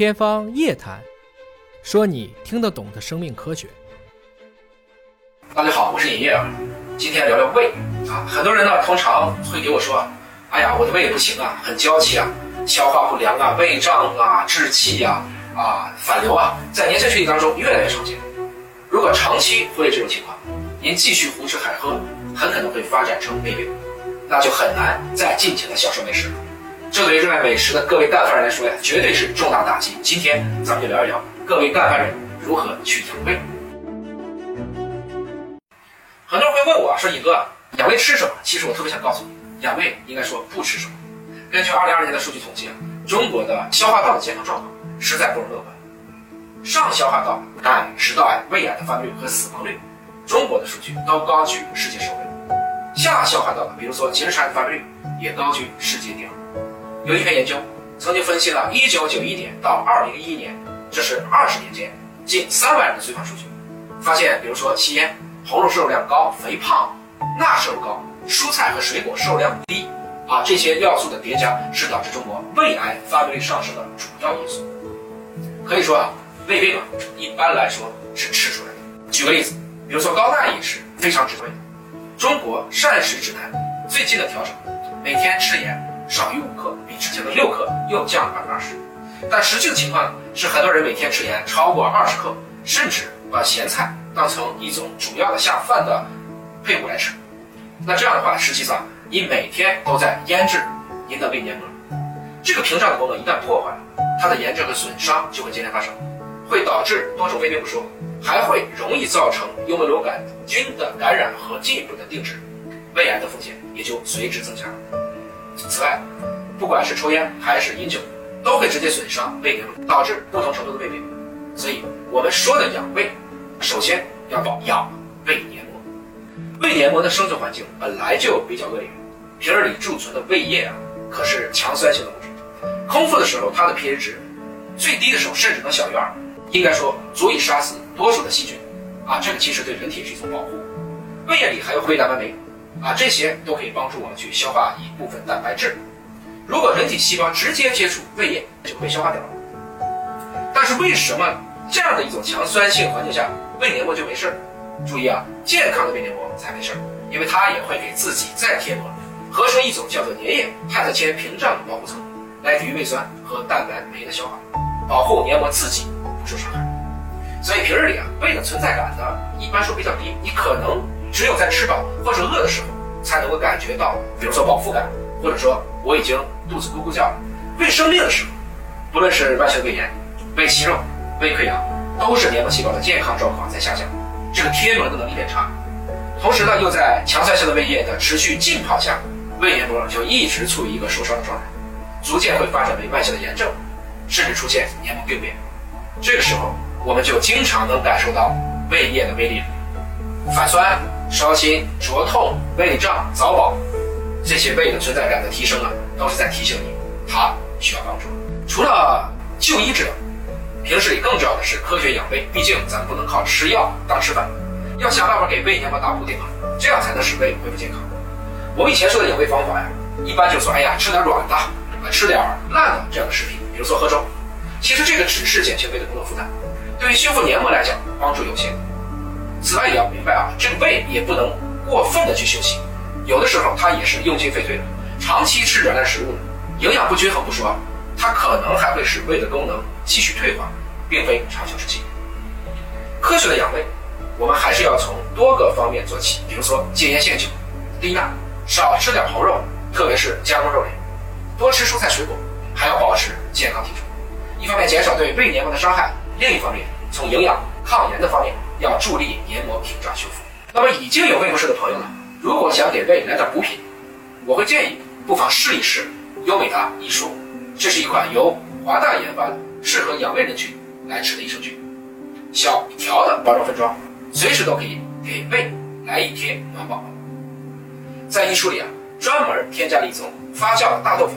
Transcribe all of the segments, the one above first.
天方夜谭，说你听得懂的生命科学。大家好，我是尹烨，今天聊聊胃啊。很多人呢，通常会给我说：“哎呀，我的胃不行啊，很娇气啊，消化不良啊，胃胀啊，滞气呀，啊，反流啊，在年轻群体当中越来越常见。如果长期忽略这种情况，您继续胡吃海喝，很可能会发展成胃病，那就很难再尽情的享受美食了。这对于热爱美食的各位干饭人来说呀，绝对是重大打击。今天咱们就聊一聊各位干饭人如何去养胃。很多人会问我说：“尹哥，养胃吃什么？”其实我特别想告诉你，养胃应该说不吃什么。根据2020年的数据统计啊，中国的消化道的健康状况实在不容乐观。上消化道癌、食道癌、胃癌的发病率和死亡率，中国的数据都高居世界首位。下消化道的，比如说结直肠癌的发病率也高居世界第二。有一篇研究曾经分析了1991年到2011年，这是二十年间近3万人的随访数据，发现，比如说吸烟。红肉摄入量高、肥胖、钠摄入高、蔬菜和水果摄入量低，啊，这些要素的叠加是导致中国胃癌发病率上升的主要因素。可以说啊，胃病啊，一般来说是吃出来的。举个例子，比如说高钠饮食非常值得。中国膳食指南最近的调整，每天吃盐少于五克，比之前的六克又降了百分之二十。但实际的情况，是很多人每天吃盐超过二十克，甚至把咸菜。当成一种主要的下饭的配伍来吃，那这样的话，实际上你每天都在腌制您的胃黏膜，这个屏障的功能一旦破坏，它的炎症和损伤就会接连发生，会导致多种胃病不说，还会容易造成幽门螺杆菌的感染和进一步的定制，胃癌的风险也就随之增加。此外，不管是抽烟还是饮酒，都会直接损伤胃黏膜，导致不同程度的胃病。所以我们说的养胃。首先要保养胃黏膜，胃黏膜的生存环境本来就比较恶劣，瓶儿里贮存的胃液啊，可是强酸性的物质，空腹的时候它的 pH 值最低的时候甚至能小于二，应该说足以杀死多数的细菌，啊，这个其实对人体是一种保护。胃液里还有胃蛋白酶，啊，这些都可以帮助我们去消化一部分蛋白质。如果人体细胞直接接触胃液，就会被消化掉了。但是为什么这样的一种强酸性环境下？胃黏膜就没事，注意啊，健康的胃黏膜才没事，因为它也会给自己再贴膜，合成一种叫做粘液碳的铅屏障保护层，来抵御胃酸和蛋白酶的消化，保护黏膜自己不受伤害。所以平日里啊，胃的存在感呢，一般说比较低，你可能只有在吃饱或者饿的时候，才能够感觉到，比如说饱腹感，或者说我已经肚子咕咕叫了。胃生病的时候，不论是慢性胃炎、胃息肉、胃溃疡。都是黏膜细胞的健康状况在下降，这个贴膜的能力变差，同时呢又在强酸性的胃液的持续浸泡下，胃黏膜就一直处于一个受伤的状态，逐渐会发展为慢性的炎症，甚至出现黏膜病变。这个时候我们就经常能感受到胃液的威力，反酸、烧心、灼痛、胃胀、早饱，这些胃的存在感的提升啊，都是在提醒你它需要帮助。除了就医治疗。平时里更重要的是科学养胃，毕竟咱不能靠吃药当吃饭，要想办法给胃黏膜打补丁啊，这样才能使胃恢复健康。我们以前说的养胃方法呀，一般就说，哎呀，吃点软的，啊，吃点烂的这样的食品，比如说喝粥。其实这个只是减轻胃的工作负担，对于修复黏膜来讲帮助有限。此外也要明白啊，这个胃也不能过分的去休息，有的时候它也是用进废退的。长期吃软烂食物呢，营养不均衡不说。它可能还会使胃的功能继续退化，并非长久之计。科学的养胃，我们还是要从多个方面做起，比如说戒烟限酒、低钠、少吃点红肉，特别是加工肉类，多吃蔬菜水果，还要保持健康体重。一方面减少对胃黏膜的伤害，另一方面从营养、抗炎的方面要助力屏障修复。那么已经有胃不适的朋友呢，如果想给胃来点补品，我会建议不妨试一试优美达益舒。这是一款由华大研发的，适合养胃人群来吃的益生菌，小条的包装分装，随时都可以给胃来一贴暖宝宝。在医书里啊，专门添加了一种发酵的大豆粉，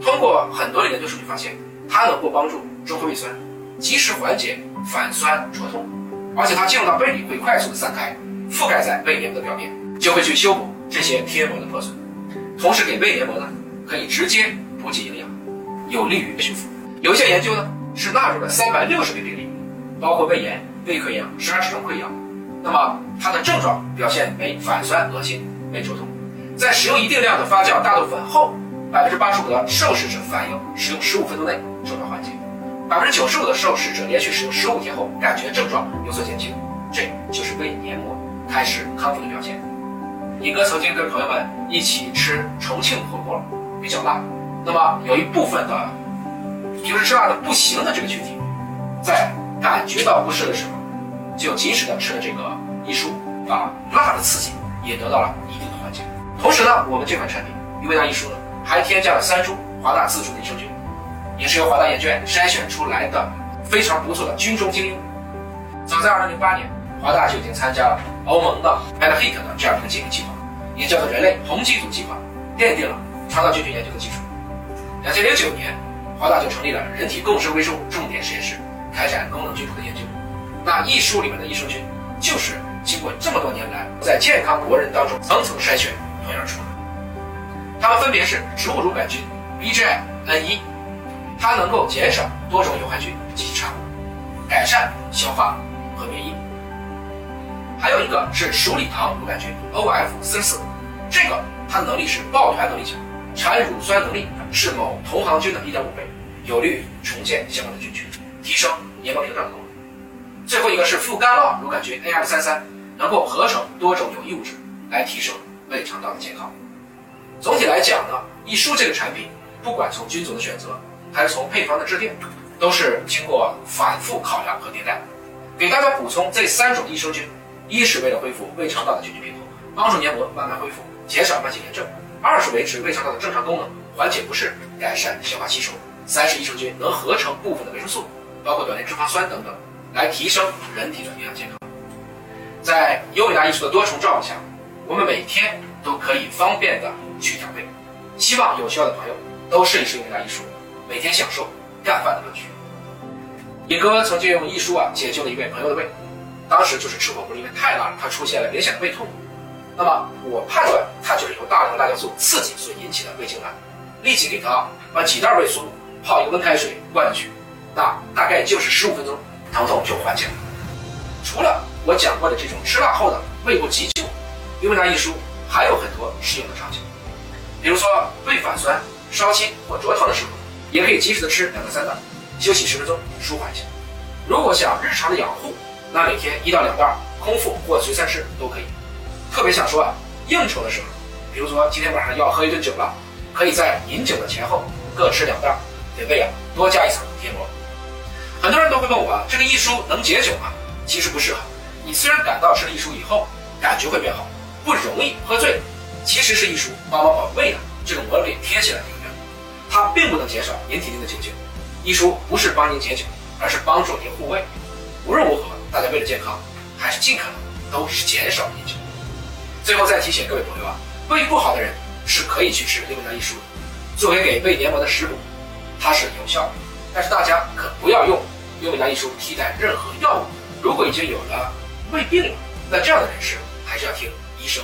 通过很多的研究数据发现，它能够帮助中和胃酸，及时缓解反酸灼痛，而且它进入到胃里会快速的散开，覆盖在胃黏膜的表面，就会去修补这些贴膜的破损，同时给胃黏膜呢可以直接补给营养。有利于修复。有一些研究呢，是纳入了三百六十位病例，包括胃炎、胃溃疡、十二指肠溃疡。那么它的症状表现为反酸、恶心、胃灼痛。在使用一定量的发酵大豆粉后，百分之八十五的受试者反映使用十五分钟内症状缓解，百分之九十五的受试者连续使用十五天后感觉症状有所减轻。这就是胃黏膜开始康复的表现。尹哥曾经跟朋友们一起吃重庆火锅，比较辣。那么有一部分的平时吃辣的不行的这个群体，在感觉到不适的时候，就及时的吃了这个益舒，啊辣的刺激也得到了一定的缓解。同时呢，我们这款产品优维达益舒呢，还添加了三株华大自主的益生菌，也是由华大研究院筛选出来的非常不错的菌中精英。早在2008年，华大就已经参加了欧盟的 MedHit 的这样一个解密计划，也叫做人类红基因组计划，奠定了肠道菌群研究的基础。2009年，华大就成立了人体共生微生物重点实验室，开展功能菌谱的研究。那益舒里面的益生菌，就是经过这么多年来在健康国人当中层层筛选。培养出的，它们分别是植物乳杆菌 BGI-N1，它能够减少多种有害菌及其产物，改善消化和免疫。还有一个是鼠李糖乳杆菌 OF44，这个它的能力是抱团能力强，产乳酸能力是某同行菌的一点五倍，有利于重建相关的菌群，提升黏膜屏障的功能。最后一个是副干酪乳杆菌 AF33，能够合成多种有益物质来提升。胃肠道的健康。总体来讲呢，益舒这个产品，不管从菌种的选择，还是从配方的制定，都是经过反复考量和迭代。给大家补充这三种益生菌：一是为了恢复胃肠道的菌群平衡，帮助黏膜慢慢恢复，减少慢性炎症；二是维持胃肠道的正常功能，缓解不适，改善消化吸收；三是益生菌能合成部分的维生素，包括短链脂肪酸等等，来提升人体的营养健康。在优维达益舒的多重照顾下。我们每天都可以方便的去调配，希望有需要的朋友都试一试用达益舒，每天享受干饭的乐趣。尹哥曾经用益舒啊解救了一位朋友的胃，当时就是吃火锅因为太辣了，他出现了明显的胃痛。那么我判断他就是由大量的辣椒素刺激所引起的胃痉挛，立即给他把几袋胃苏泡一个温开水灌进去，那大概就是十五分钟，疼痛就缓解了。除了我讲过的这种吃辣后的胃部急救。优维达益舒还有很多适用的场景，比如说胃反酸、烧心或灼疼的时候，也可以及时的吃两到三袋，休息十分钟舒缓一下。如果想日常的养护，那每天一到两袋，空腹或随餐吃都可以。特别想说啊，应酬的时候，比如说今天晚上要喝一顿酒了，可以在饮酒的前后各吃两袋，给胃啊多加一层贴膜。很多人都会问我啊，这个益舒能解酒吗？其实不适合。你虽然感到吃了益舒以后感觉会变好。不容易喝醉，其实是益舒帮忙把胃的这个膜给贴起来的，它并不能减少您体内的酒精。益舒不是帮您解酒，而是帮助您护胃。无论如何，大家为了健康，还是尽可能都是减少饮酒。最后再提醒各位朋友啊，胃不好的人是可以去吃优维达益舒的，作为给胃黏膜的食补，它是有效的。但是大家可不要用优维达益舒替代任何药物。如果已经有了胃病了，那这样的人士还是要听。医生。